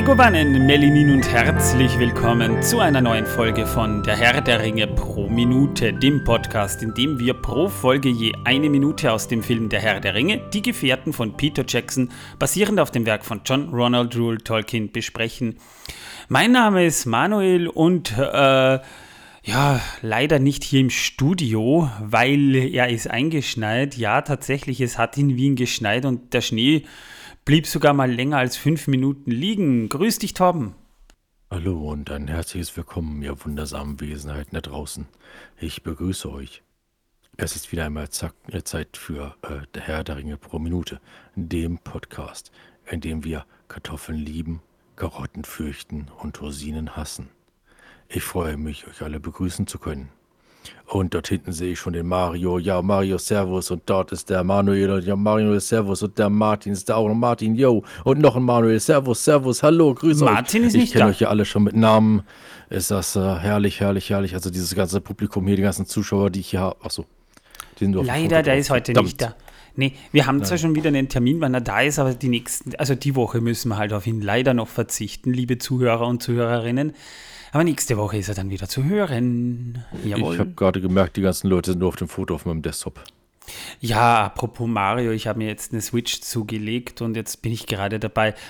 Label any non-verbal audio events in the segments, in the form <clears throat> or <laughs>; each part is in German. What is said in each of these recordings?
Megowannen, Melinin und herzlich willkommen zu einer neuen Folge von Der Herr der Ringe pro Minute, dem Podcast, in dem wir pro Folge je eine Minute aus dem Film Der Herr der Ringe, Die Gefährten von Peter Jackson, basierend auf dem Werk von John Ronald Rule Tolkien, besprechen. Mein Name ist Manuel und äh, ja, leider nicht hier im Studio, weil er ist eingeschneit. Ja, tatsächlich, es hat in Wien geschneit und der Schnee blieb sogar mal länger als fünf Minuten liegen. Grüß dich, Torben. Hallo und ein herzliches Willkommen, ihr wundersamen Wesenheiten da draußen. Ich begrüße euch. Es ist wieder einmal äh, Zeit für äh, der Herr der Ringe pro Minute, dem Podcast, in dem wir Kartoffeln lieben, Karotten fürchten und Rosinen hassen. Ich freue mich, euch alle begrüßen zu können. Und dort hinten sehe ich schon den Mario. Ja, Mario, Servus. Und dort ist der Manuel. Und ja, Mario, Servus. Und der Martin ist da auch noch. Martin, yo. Und noch ein Manuel. Servus, Servus. Hallo, grüß euch. Martin ist ich nicht da. Ich kenne euch ja alle schon mit Namen. Ist das äh, herrlich, herrlich, herrlich. Also dieses ganze Publikum hier, die ganzen Zuschauer, die ich hier habe. Achso. Leider, der ist heute Verdammt. nicht da. Nee, wir haben Nein. zwar schon wieder einen Termin, wann er da ist, aber die nächsten, also die Woche müssen wir halt auf ihn leider noch verzichten, liebe Zuhörer und Zuhörerinnen. Aber nächste Woche ist er dann wieder zu hören. Jawohl. Ich habe gerade gemerkt, die ganzen Leute sind nur auf dem Foto auf meinem Desktop. Ja, apropos Mario, ich habe mir jetzt eine Switch zugelegt und jetzt bin ich gerade dabei. <laughs>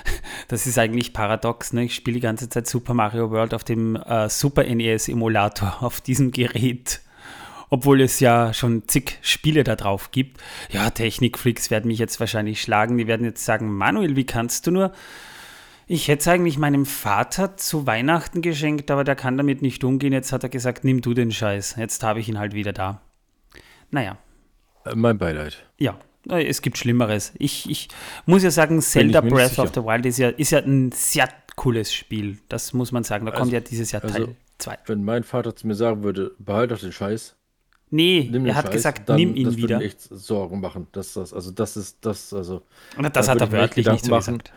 Das ist eigentlich paradox. Ne? Ich spiele die ganze Zeit Super Mario World auf dem äh, Super NES Emulator auf diesem Gerät. Obwohl es ja schon zig Spiele da drauf gibt. Ja, Technikfreaks werden mich jetzt wahrscheinlich schlagen. Die werden jetzt sagen: Manuel, wie kannst du nur? Ich hätte es eigentlich meinem Vater zu Weihnachten geschenkt, aber der kann damit nicht umgehen. Jetzt hat er gesagt, nimm du den Scheiß. Jetzt habe ich ihn halt wieder da. Naja. Äh, mein Beileid. Ja, es gibt Schlimmeres. Ich, ich muss ja sagen, Zelda Breath of the Wild ist ja, ist ja ein sehr cooles Spiel. Das muss man sagen. Da also, kommt ja dieses Jahr Teil 2. Also, wenn mein Vater zu mir sagen würde, behalte doch den Scheiß, Nee, er hat Scheiß, gesagt, dann, nimm ihn das wieder. Das echt Sorgen machen, dass das, also das ist, das, also. Und das hat er wörtlich nicht so machen. gesagt.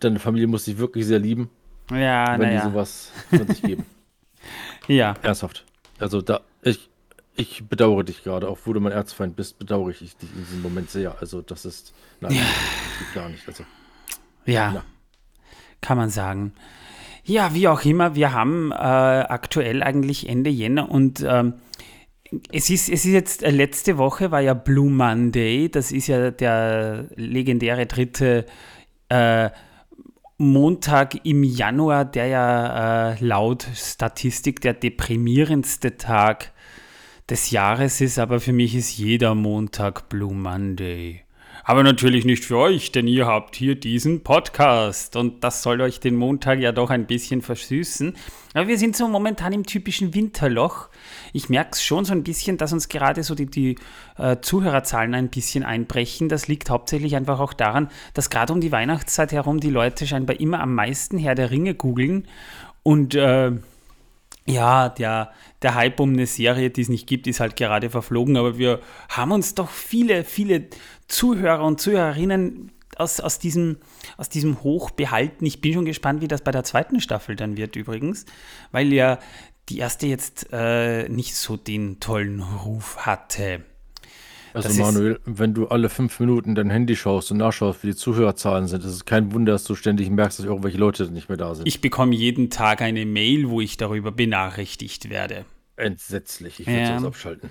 Deine Familie muss dich wirklich sehr lieben. Ja, wenn die sowas von <laughs> sich geben. ja. Ernsthaft. Also da, ich, ich bedauere dich gerade, auch wo du mein Erzfeind bist, bedauere ich dich in diesem Moment sehr. Also das ist, nein, ja. das geht gar nicht. Also, ja, na. kann man sagen. Ja, wie auch immer, wir haben äh, aktuell eigentlich Ende Jänner und ähm, es ist, es ist jetzt, äh, letzte Woche war ja Blue Monday, das ist ja der legendäre dritte äh, Montag im Januar, der ja äh, laut Statistik der deprimierendste Tag des Jahres ist, aber für mich ist jeder Montag Blue Monday. Aber natürlich nicht für euch, denn ihr habt hier diesen Podcast und das soll euch den Montag ja doch ein bisschen versüßen. Aber wir sind so momentan im typischen Winterloch. Ich merke es schon so ein bisschen, dass uns gerade so die, die äh, Zuhörerzahlen ein bisschen einbrechen. Das liegt hauptsächlich einfach auch daran, dass gerade um die Weihnachtszeit herum die Leute scheinbar immer am meisten Herr der Ringe googeln und äh, ja, der, der Hype um eine Serie, die es nicht gibt, ist halt gerade verflogen, aber wir haben uns doch viele, viele Zuhörer und Zuhörerinnen aus, aus, diesem, aus diesem Hoch behalten. Ich bin schon gespannt, wie das bei der zweiten Staffel dann wird übrigens, weil ja die erste jetzt äh, nicht so den tollen Ruf hatte. Also das Manuel, wenn du alle fünf Minuten dein Handy schaust und nachschaust, wie die Zuhörerzahlen sind, ist es kein Wunder, dass du ständig merkst, dass irgendwelche Leute nicht mehr da sind. Ich bekomme jeden Tag eine Mail, wo ich darüber benachrichtigt werde. Entsetzlich, ich würde ja. das abschalten.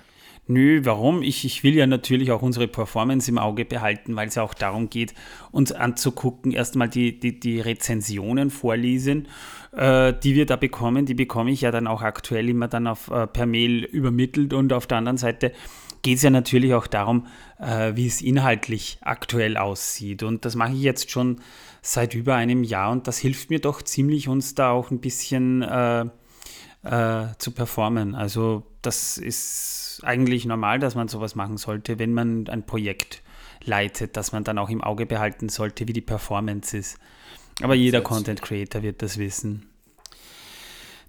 Nö, warum? Ich, ich will ja natürlich auch unsere Performance im Auge behalten, weil es ja auch darum geht, uns anzugucken, erstmal die, die, die Rezensionen vorlesen, äh, die wir da bekommen. Die bekomme ich ja dann auch aktuell immer dann auf, äh, per Mail übermittelt und auf der anderen Seite geht es ja natürlich auch darum, äh, wie es inhaltlich aktuell aussieht. Und das mache ich jetzt schon seit über einem Jahr und das hilft mir doch ziemlich, uns da auch ein bisschen äh, äh, zu performen. Also das ist eigentlich normal, dass man sowas machen sollte, wenn man ein Projekt leitet, dass man dann auch im Auge behalten sollte, wie die Performance ist. Aber jeder Content Creator wird das wissen.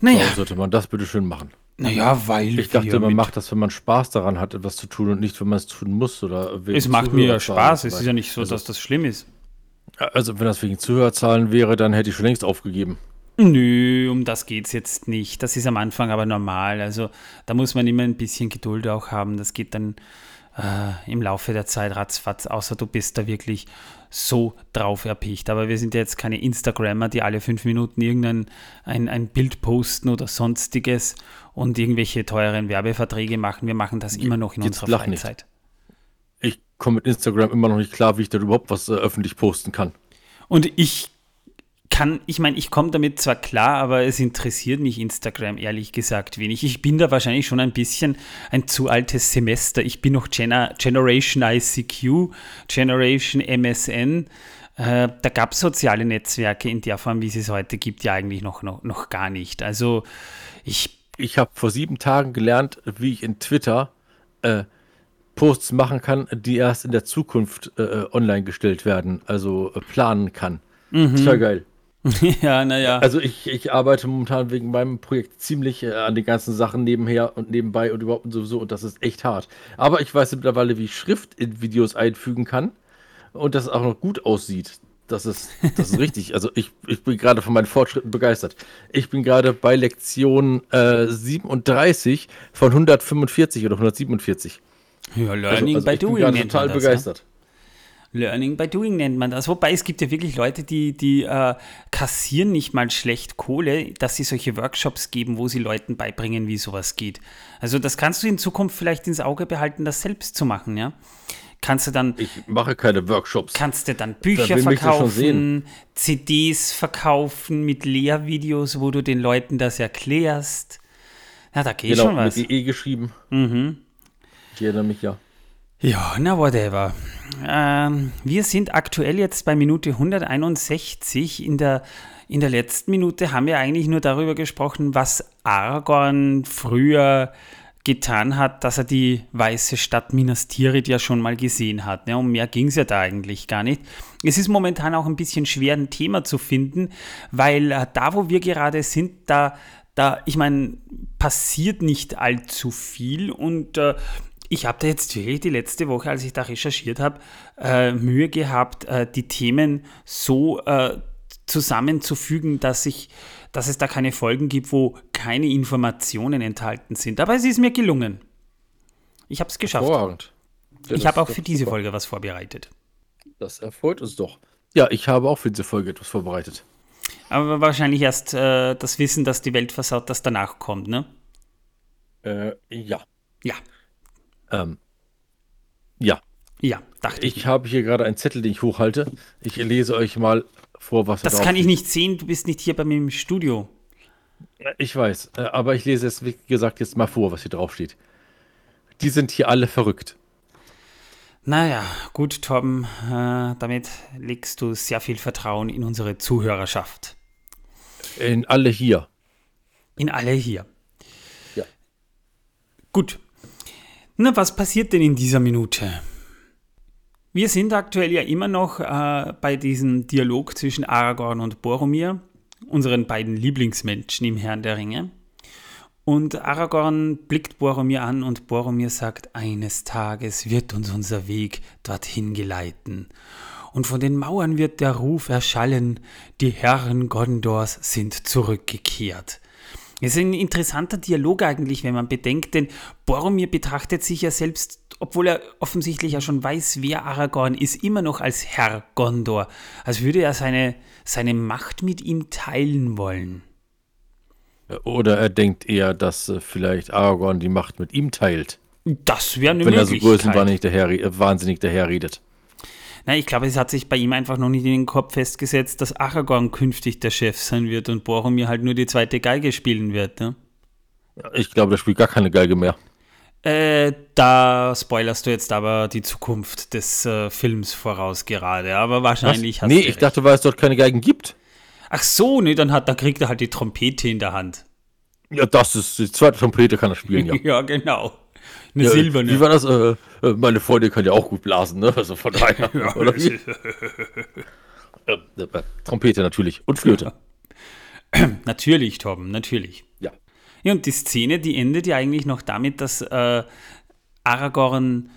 Naja. Warum sollte man das bitte schön machen? Naja, weil. Ich dachte, man macht das, wenn man Spaß daran hat, etwas zu tun und nicht, wenn man es tun muss. Oder es macht mir ja Spaß. Es ist ja nicht so, also, dass das schlimm ist. Also, wenn das wegen Zuhörerzahlen wäre, dann hätte ich schon längst aufgegeben. Nö, um das geht es jetzt nicht. Das ist am Anfang aber normal. Also, da muss man immer ein bisschen Geduld auch haben. Das geht dann äh, im Laufe der Zeit ratzfatz, außer du bist da wirklich so drauf erpicht. Aber wir sind jetzt keine Instagrammer, die alle fünf Minuten irgendein ein, ein Bild posten oder sonstiges und irgendwelche teuren Werbeverträge machen. Wir machen das immer noch in Jetzt unserer lach nicht. Freizeit. Ich komme mit Instagram immer noch nicht klar, wie ich da überhaupt was äh, öffentlich posten kann. Und ich kann, ich meine, ich komme damit zwar klar, aber es interessiert mich Instagram ehrlich gesagt wenig. Ich bin da wahrscheinlich schon ein bisschen ein zu altes Semester. Ich bin noch Gener Generation ICQ, Generation MSN. Äh, da gab es soziale Netzwerke in der Form, wie es es heute gibt, ja eigentlich noch, noch, noch gar nicht. Also ich Ich habe vor sieben Tagen gelernt, wie ich in Twitter äh, Posts machen kann, die erst in der Zukunft äh, online gestellt werden, also äh, planen kann. Total geil. <laughs> ja, naja. Also ich, ich arbeite momentan wegen meinem Projekt ziemlich äh, an den ganzen Sachen nebenher und nebenbei und überhaupt und sowieso und das ist echt hart. Aber ich weiß mittlerweile, wie ich Schrift in Videos einfügen kann und das auch noch gut aussieht. Das ist, das ist <laughs> richtig. Also ich, ich bin gerade von meinen Fortschritten begeistert. Ich bin gerade bei Lektion äh, 37 von 145 oder 147. ja, Learning also, also by ich bin doing gerade nennt total das, ja. Learning by doing nennt man das. Wobei es gibt ja wirklich Leute, die, die äh, kassieren nicht mal schlecht Kohle, dass sie solche Workshops geben, wo sie Leuten beibringen, wie sowas geht. Also das kannst du in Zukunft vielleicht ins Auge behalten, das selbst zu machen, ja. Kannst du dann, Ich mache keine Workshops. kannst du dann Bücher schon verkaufen, CDs verkaufen mit Lehrvideos, wo du den Leuten das erklärst. Ja, da geht genau, schon was. mit EE geschrieben. Ich erinnere mich ja. Ja, na whatever. Ähm, wir sind aktuell jetzt bei Minute 161. In der, in der letzten Minute haben wir eigentlich nur darüber gesprochen, was Aragorn früher getan hat, dass er die weiße Stadt Minas Tirith ja schon mal gesehen hat. Ne? Um mehr ging es ja da eigentlich gar nicht. Es ist momentan auch ein bisschen schwer, ein Thema zu finden, weil äh, da, wo wir gerade sind, da, da ich meine, passiert nicht allzu viel und äh, ich habe da jetzt wirklich die letzte Woche, als ich da recherchiert habe, äh, Mühe gehabt, äh, die Themen so äh, zusammenzufügen, dass, ich, dass es da keine Folgen gibt, wo keine Informationen enthalten sind. Aber es ist mir gelungen. Ich habe es geschafft. Hervorragend. Ja, Ich habe auch für diese super. Folge was vorbereitet. Das erfreut uns doch. Ja, ich habe auch für diese Folge etwas vorbereitet. Aber wahrscheinlich erst äh, das Wissen, dass die Welt versaut, das danach kommt, ne? Äh, ja. Ja, Ähm, ja. ja, dachte ich. Ich habe hier gerade einen Zettel, den ich hochhalte. Ich lese euch mal vor, was da Das kann ich nicht sehen, du bist nicht hier bei mir im Studio. Ich weiß, äh, aber ich lese es, wie gesagt, jetzt mal vor, was hier drauf steht. Die sind hier alle verrückt. Naja, gut, Torben, äh, damit legst du sehr viel Vertrauen in unsere Zuhörerschaft. In alle hier. In alle hier. Ja. Gut. Na, was passiert denn in dieser Minute? Wir sind aktuell ja immer noch äh, bei diesem Dialog zwischen Aragorn und Boromir, unseren beiden Lieblingsmenschen im Herrn der Ringe. Und Aragorn blickt Boromir an und Boromir sagt, eines Tages wird uns unser Weg dorthin geleiten. Und von den Mauern wird der Ruf erschallen, die Herren Gondors sind zurückgekehrt. Es ist ein interessanter Dialog eigentlich, wenn man bedenkt, denn Boromir betrachtet sich ja selbst, obwohl er offensichtlich ja schon weiß, wer Aragorn ist, immer noch als Herr Gondor, als würde er seine, seine Macht mit ihm teilen wollen. Oder er denkt eher, dass äh, vielleicht Aragorn die Macht mit ihm teilt. Das wäre eine Wenn er so Möglichkeit. größenwahnsinnig daher, äh, wahnsinnig daherredet. Na, ich glaube, es hat sich bei ihm einfach noch nicht in den Kopf festgesetzt, dass Aragorn künftig der Chef sein wird und Boromir halt nur die zweite Geige spielen wird. Ne? Ich glaube, der spielt gar keine Geige mehr. Äh, da spoilerst du jetzt aber die Zukunft des äh, Films voraus gerade, aber wahrscheinlich Was? hast Nee, du ich recht. dachte, weil es dort keine Geigen gibt. Ach so, nee, dann, hat, dann kriegt er halt die Trompete in der Hand. Ja, das ist die zweite Trompete kann er spielen, ja. <laughs> Ja, genau. Eine ja silberne. Wie war das? Äh, äh, meine Freundin kann ja auch gut blasen, ne? Also von <laughs> daher. Oder wie? Äh, äh, Trompete natürlich. Und Flöte. <clears throat> Natürlich, Torben, natürlich. Ja. Ja, und die Szene, die endet ja eigentlich noch damit, dass äh, Aragorn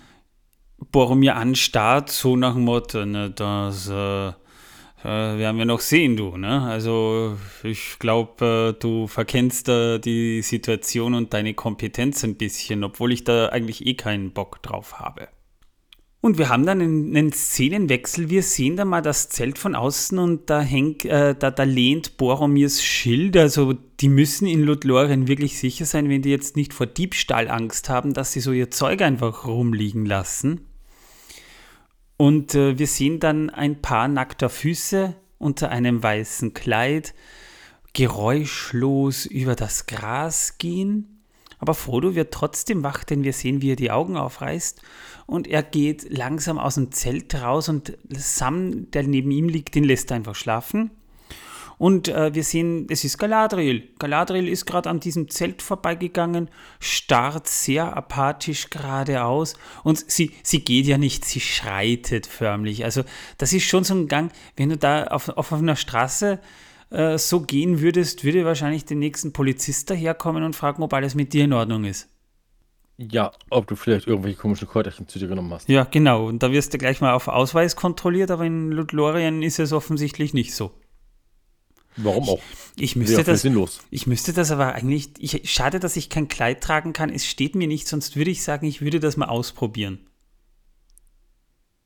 Boromir anstarrt, so nach dem Motto, ne, das äh, äh, werden wir noch sehen, du. Ne? Also ich glaube, äh, du verkennst äh, die Situation und deine Kompetenz ein bisschen, obwohl ich da eigentlich eh keinen Bock drauf habe. Und wir haben dann einen, einen, Szenenwechsel. Wir sehen da mal das Zelt von außen und da hängt, äh, da, da lehnt Boromirs Schild. Also die müssen in Lothlorien wirklich sicher sein, wenn die jetzt nicht vor Diebstahl Angst haben, dass sie so ihr Zeug einfach rumliegen lassen. Und äh, wir sehen dann ein paar nackter Füße unter einem weißen Kleid geräuschlos über das Gras gehen. Aber Frodo wird trotzdem wach, denn wir sehen, wie er die Augen aufreißt und er geht langsam aus dem Zelt raus und Sam, der neben ihm liegt, den lässt er einfach schlafen. Und äh, wir sehen, es ist Galadriel. Galadriel ist gerade an diesem Zelt vorbeigegangen, starrt sehr apathisch geradeaus und sie, sie geht ja nicht, sie schreitet förmlich. Also das ist schon so ein Gang, wenn du da auf, auf einer Straße äh, so gehen würdest, würde wahrscheinlich der nächsten Polizist daherkommen und fragen, ob alles mit dir in Ordnung ist. Ja, ob du vielleicht irgendwelche komischen Kräuterchen zu dir genommen hast. Ja, genau. Und da wirst du gleich mal auf Ausweis kontrolliert, aber in Lothlorien ist es offensichtlich nicht so. Warum auch? Ich, ich müsste das, sinnlos. ich müsste das aber eigentlich, ich, schade, dass ich kein Kleid tragen kann. Es steht mir nicht, sonst würde ich sagen, ich würde das mal ausprobieren.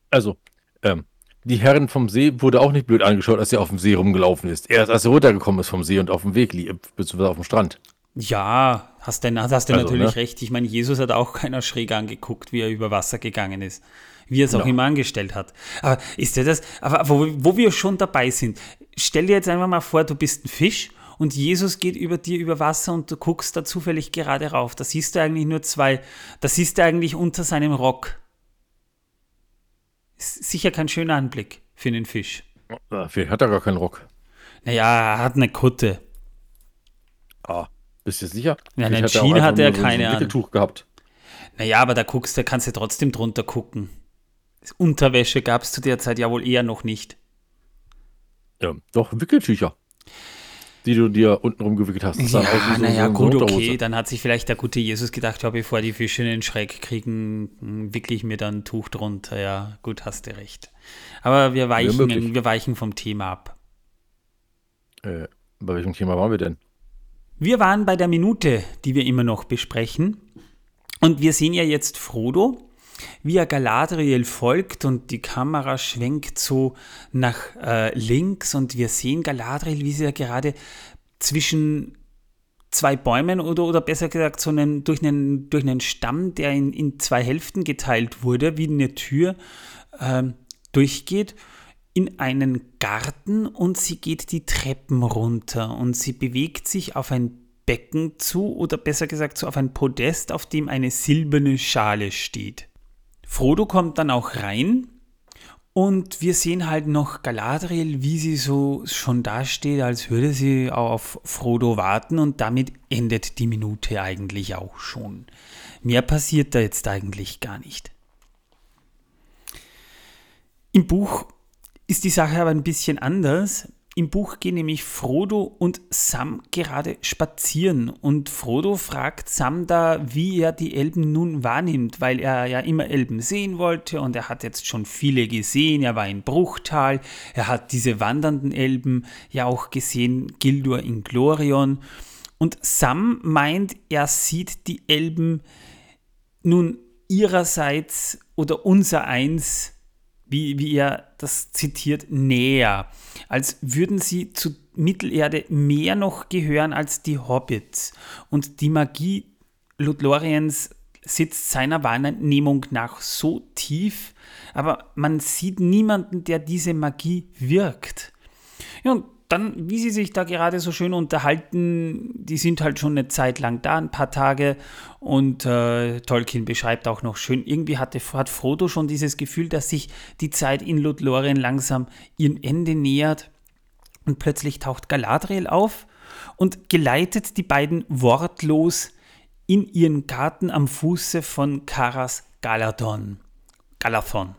Also, ähm, die Herren vom See wurde auch nicht blöd angeschaut, als er auf dem See rumgelaufen ist. Erst als er runtergekommen ist vom See und auf dem Weg lief, beziehungsweise auf dem Strand. Ja, hast du, hast also, natürlich ne? recht. Ich meine, Jesus hat auch keiner schräg angeguckt, wie er über Wasser gegangen ist. Wie er es auch ja. immer angestellt hat. Aber ist dir das, aber wo, wo wir schon dabei sind, stell dir jetzt einfach mal vor, du bist ein Fisch und Jesus geht über dir über Wasser und du guckst da zufällig gerade rauf. Da siehst du eigentlich nur zwei, da siehst du eigentlich unter seinem Rock ist sicher kein schöner Anblick für einen Fisch. Vielleicht hat er gar keinen Rock. Naja, er hat eine Kutte. Ah, bist du sicher? Ja, einen Jean hat er keine so ein Tuch gehabt. Naja, aber da guckst, da kannst du trotzdem drunter gucken. Unterwäsche gab es zu der Zeit ja wohl eher noch nicht. Ja, doch, Wickeltücher die du dir unten rumgewickelt hast. Das ja, naja, so gut, okay. Dann hat sich vielleicht der gute Jesus gedacht, ja, bevor die Fische einen Schreck kriegen, hm, wickle ich mir dann ein Tuch drunter. Ja, gut, hast du recht. Aber wir weichen, ja, wir weichen vom Thema ab. Äh, bei welchem Thema waren wir denn? Wir waren bei der Minute, die wir immer noch besprechen. Und wir sehen ja jetzt Frodo, wie er Galadriel folgt und die Kamera schwenkt so nach äh, links und wir sehen Galadriel, wie sie ja gerade zwischen zwei Bäumen oder, oder besser gesagt so einen, durch, einen, durch einen Stamm, der in, in zwei Hälften geteilt wurde, wie eine Tür äh, durchgeht in einen Garten und sie geht die Treppen runter und sie bewegt sich auf ein Becken zu oder besser gesagt so auf ein Podest, auf dem eine silberne Schale steht. Frodo kommt dann auch rein und wir sehen halt noch Galadriel, wie sie so schon dasteht, als würde sie auf Frodo warten und damit endet die Minute eigentlich auch schon. Mehr passiert da jetzt eigentlich gar nicht. Im Buch ist die Sache aber ein bisschen anders. Im Buch gehen nämlich Frodo und Sam gerade spazieren und Frodo fragt Sam da, wie er die Elben nun wahrnimmt, weil er ja immer Elben sehen wollte und er hat jetzt schon viele gesehen. Er war in Bruchtal, er hat diese wandernden Elben ja auch gesehen, Gildur in Glorion. Und Sam meint, er sieht die Elben nun ihrerseits oder unser eins wie, wie er das zitiert, näher, als würden sie zu Mittelerde mehr noch gehören als die Hobbits. Und die Magie Ludloriens sitzt seiner Wahrnehmung nach so tief, aber man sieht niemanden, der diese Magie wirkt. Ja, und dann, wie sie sich da gerade so schön unterhalten, die sind halt schon eine Zeit lang da, ein paar Tage. Und äh, Tolkien beschreibt auch noch schön, irgendwie hatte, hat Frodo schon dieses Gefühl, dass sich die Zeit in Lothlorien langsam ihrem Ende nähert. Und plötzlich taucht Galadriel auf und geleitet die beiden wortlos in ihren Garten am Fuße von Karas Galadon. Galathon.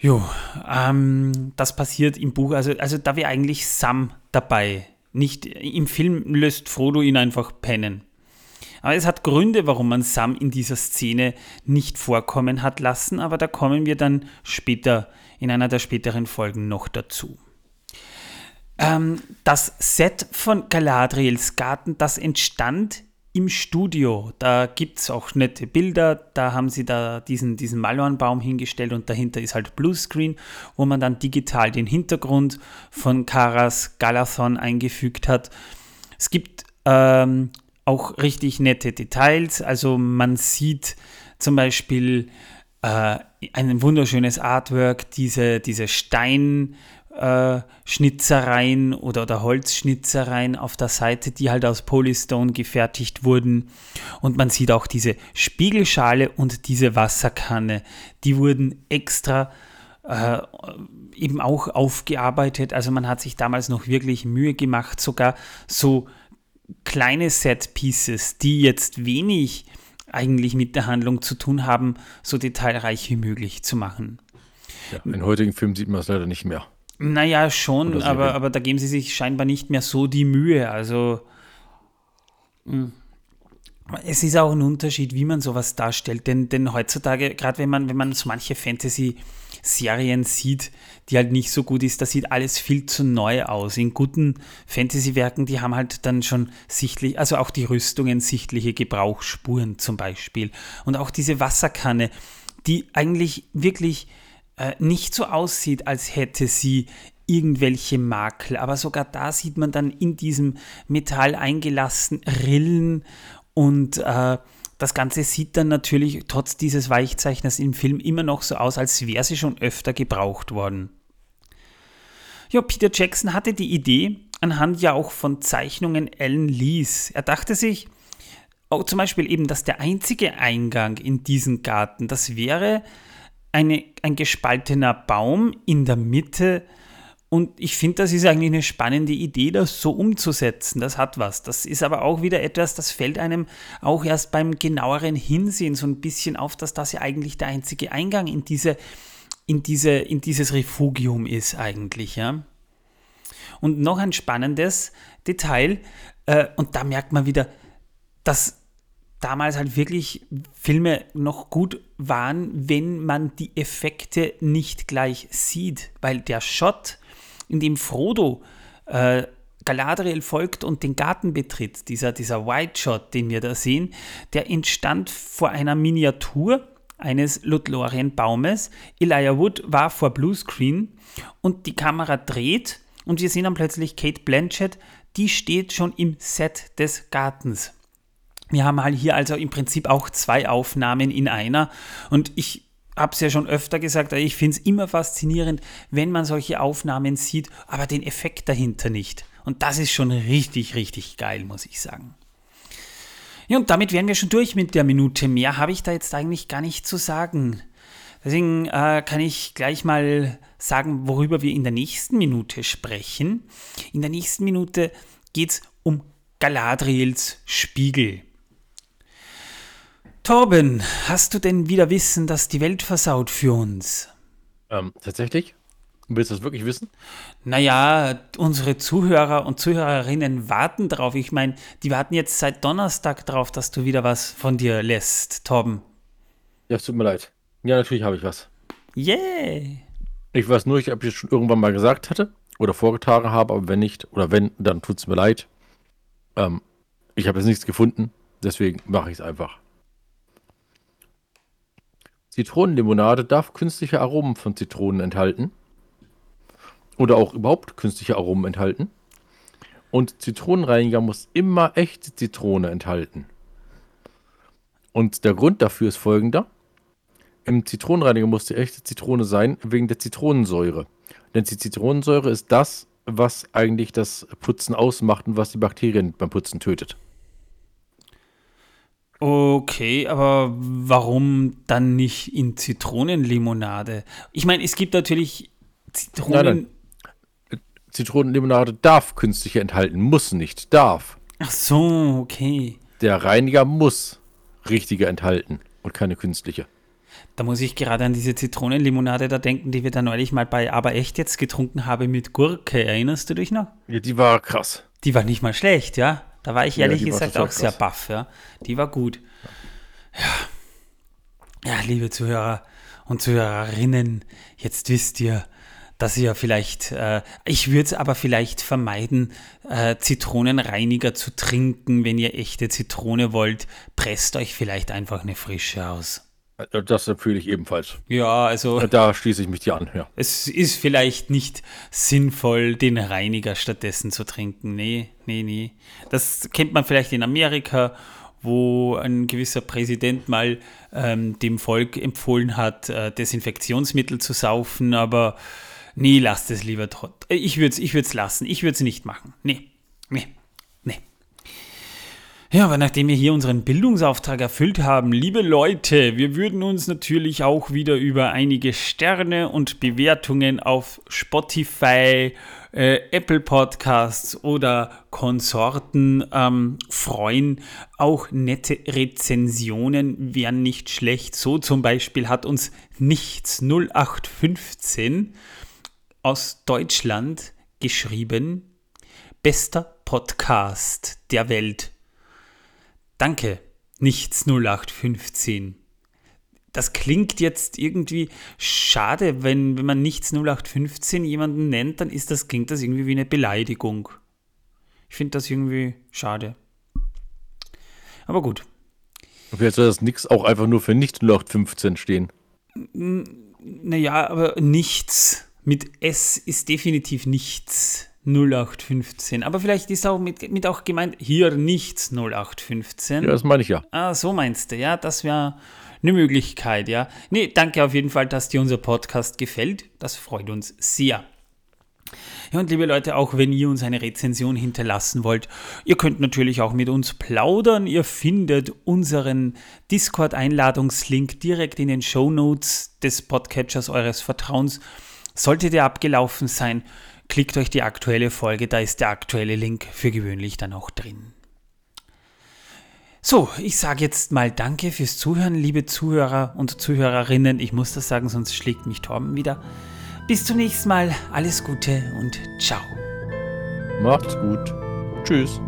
Jo, ähm, das passiert im Buch, also, also da wäre eigentlich Sam dabei. Nicht im Film löst Frodo ihn einfach pennen. Aber es hat Gründe, warum man Sam in dieser Szene nicht vorkommen hat lassen, aber da kommen wir dann später in einer der späteren Folgen noch dazu. Ähm, das Set von Galadriels Garten, das entstand im Studio. Da gibt es auch nette Bilder. Da haben sie da diesen, diesen Malornbaum hingestellt und dahinter ist halt Bluescreen, wo man dann digital den Hintergrund von Karas Galathon eingefügt hat. Es gibt ähm, auch richtig nette Details. Also man sieht zum Beispiel äh, ein wunderschönes Artwork, diese, diese Stein. Äh, Schnitzereien oder, oder Holzschnitzereien auf der Seite, die halt aus Polystone gefertigt wurden. Und man sieht auch diese Spiegelschale und diese Wasserkanne. Die wurden extra äh, eben auch aufgearbeitet. Also man hat sich damals noch wirklich Mühe gemacht, sogar so kleine Set-Pieces, die jetzt wenig eigentlich mit der Handlung zu tun haben, so detailreich wie möglich zu machen. Ja, in heutigen Filmen sieht man es leider nicht mehr. Naja, schon, aber, aber da geben sie sich scheinbar nicht mehr so die Mühe. Also hm. es ist auch ein Unterschied, wie man sowas darstellt. Denn, denn heutzutage, gerade wenn man, wenn man so manche Fantasy-Serien sieht, die halt nicht so gut ist, da sieht alles viel zu neu aus. In guten Fantasy-Werken, die haben halt dann schon sichtlich, also auch die Rüstungen sichtliche Gebrauchsspuren zum Beispiel. Und auch diese Wasserkanne, die eigentlich wirklich äh, nicht so aussieht, als hätte sie irgendwelche Makel. Aber sogar da sieht man dann in diesem Metall eingelassen Rillen und äh, das Ganze sieht dann natürlich trotz dieses Weichzeichners im Film immer noch so aus, als wäre sie schon öfter gebraucht worden. Ja, Peter Jackson hatte die Idee, anhand ja auch von Zeichnungen Alan Lees. Er dachte sich, oh, zum Beispiel eben, dass der einzige Eingang in diesen Garten, das wäre eine, ein gespaltener Baum in der Mitte. Und ich finde, das ist eigentlich eine spannende Idee, das so umzusetzen. Das hat was. Das ist aber auch wieder etwas, das fällt einem auch erst beim genaueren Hinsehen so ein bisschen auf, dass das ja eigentlich der einzige Eingang in diese, in diese, in dieses Refugium ist eigentlich, ja. Und noch ein spannendes Detail, äh, und da merkt man wieder, dass damals halt wirklich Filme noch gut waren, wenn man die Effekte nicht gleich sieht, weil der Shot, in dem Frodo äh, Galadriel folgt und den Garten betritt, dieser, dieser White Shot, den wir da sehen, der entstand vor einer Miniatur eines Lothlorien-Baumes. Elijah Wood war vor Bluescreen und die Kamera dreht und wir sehen dann plötzlich Kate Blanchett, die steht schon im Set des Gartens. Wir haben halt hier also im Prinzip auch zwei Aufnahmen in einer und ich habe es ja schon öfter gesagt, ich finde es immer faszinierend, wenn man solche Aufnahmen sieht, aber den Effekt dahinter nicht. Und das ist schon richtig, richtig geil, muss ich sagen. Ja, und damit wären wir schon durch mit der Minute. Mehr habe ich da jetzt eigentlich gar nicht zu sagen. Deswegen äh, kann ich gleich mal sagen, worüber wir in der nächsten Minute sprechen. In der nächsten Minute geht es um Galadriels Spiegel. Torben, hast du denn wieder Wissen, dass die Welt versaut für uns? Ähm, tatsächlich? Willst du das wirklich wissen? Naja, unsere Zuhörer und Zuhörerinnen warten drauf. Ich meine, die warten jetzt seit Donnerstag drauf, dass du wieder was von dir lässt, Torben. Ja, es tut mir leid. Ja, natürlich habe ich was. Yeah! Ich weiß nur nicht, ob ich es schon irgendwann mal gesagt hatte oder vorgetragen habe, aber wenn nicht, oder wenn, dann tut es mir leid. Ähm, ich habe jetzt nichts gefunden, deswegen mache ich es einfach. Zitronenlimonade darf künstliche Aromen von Zitronen enthalten. Oder auch überhaupt künstliche Aromen enthalten. Und Zitronenreiniger muss immer echte Zitrone enthalten. Und der Grund dafür ist folgender. Im Zitronenreiniger muss die echte Zitrone sein, wegen der Zitronensäure. Denn die Zitronensäure ist das, was eigentlich das Putzen ausmacht und was die Bakterien beim Putzen tötet. Okay, aber warum dann nicht in Zitronenlimonade? Ich meine, es gibt natürlich Zitronen. Nein, nein. Zitronenlimonade darf künstliche enthalten, muss nicht, darf. Ach so, okay. Der Reiniger muss richtige enthalten und keine künstliche. Da muss ich gerade an diese Zitronenlimonade da denken, die wir da neulich mal bei Aber echt jetzt getrunken haben mit Gurke. Erinnerst du dich noch? Ja, die war krass. Die war nicht mal schlecht, ja. Da war ich ehrlich ja, gesagt auch sehr baff, ja. Die war gut. Ja. Ja, liebe Zuhörer und Zuhörerinnen, jetzt wisst ihr, dass ihr vielleicht, äh, ich würde es aber vielleicht vermeiden, äh, Zitronenreiniger zu trinken, wenn ihr echte Zitrone wollt. Presst euch vielleicht einfach eine frische aus. Äh, das empfehle ich ebenfalls. Ja, also. Da schließe ich mich dir an, ja. Es ist vielleicht nicht sinnvoll, den Reiniger stattdessen zu trinken. Nee, nee, nee. Das kennt man vielleicht in Amerika, wo ein gewisser Präsident mal ähm, dem Volk empfohlen hat, äh, Desinfektionsmittel zu saufen, aber nee, lasst es lieber. Ich würde es ich lassen. Ich würde es nicht machen. Nee, nee. Ja, aber nachdem wir hier unseren Bildungsauftrag erfüllt haben, liebe Leute, wir würden uns natürlich auch wieder über einige Sterne und Bewertungen auf Spotify, äh, Apple Podcasts oder Konsorten ähm, freuen. Auch nette Rezensionen wären nicht schlecht. So zum Beispiel hat uns nichts 0815 aus Deutschland geschrieben. Bester Podcast der Welt. Danke, nichts 0815. Das klingt jetzt irgendwie schade, wenn, wenn man nichts 0815 jemanden nennt, dann ist das, klingt das irgendwie wie eine Beleidigung. Ich finde das irgendwie schade. Aber gut. Vielleicht soll das nix auch einfach nur für nicht 0815 stehen. Naja, aber nichts mit S ist definitiv nichts. 0815. Aber vielleicht ist auch mit, mit auch gemeint, hier nichts 0815. Ja, das meine ich ja. Ah, so meinst du, ja, das wäre eine Möglichkeit, ja. Nee, danke auf jeden Fall, dass dir unser Podcast gefällt. Das freut uns sehr. Ja, und liebe Leute, auch wenn ihr uns eine Rezension hinterlassen wollt, ihr könnt natürlich auch mit uns plaudern. Ihr findet unseren Discord-Einladungslink direkt in den Show Notes des Podcatchers eures Vertrauens. Sollte der abgelaufen sein, klickt euch die aktuelle Folge, da ist der aktuelle Link für gewöhnlich dann auch drin. So, ich sage jetzt mal Danke fürs Zuhören, liebe Zuhörer und Zuhörerinnen. Ich muss das sagen, sonst schlägt mich Torben wieder. Bis zum nächsten Mal, alles Gute und ciao. Macht's gut. Tschüss.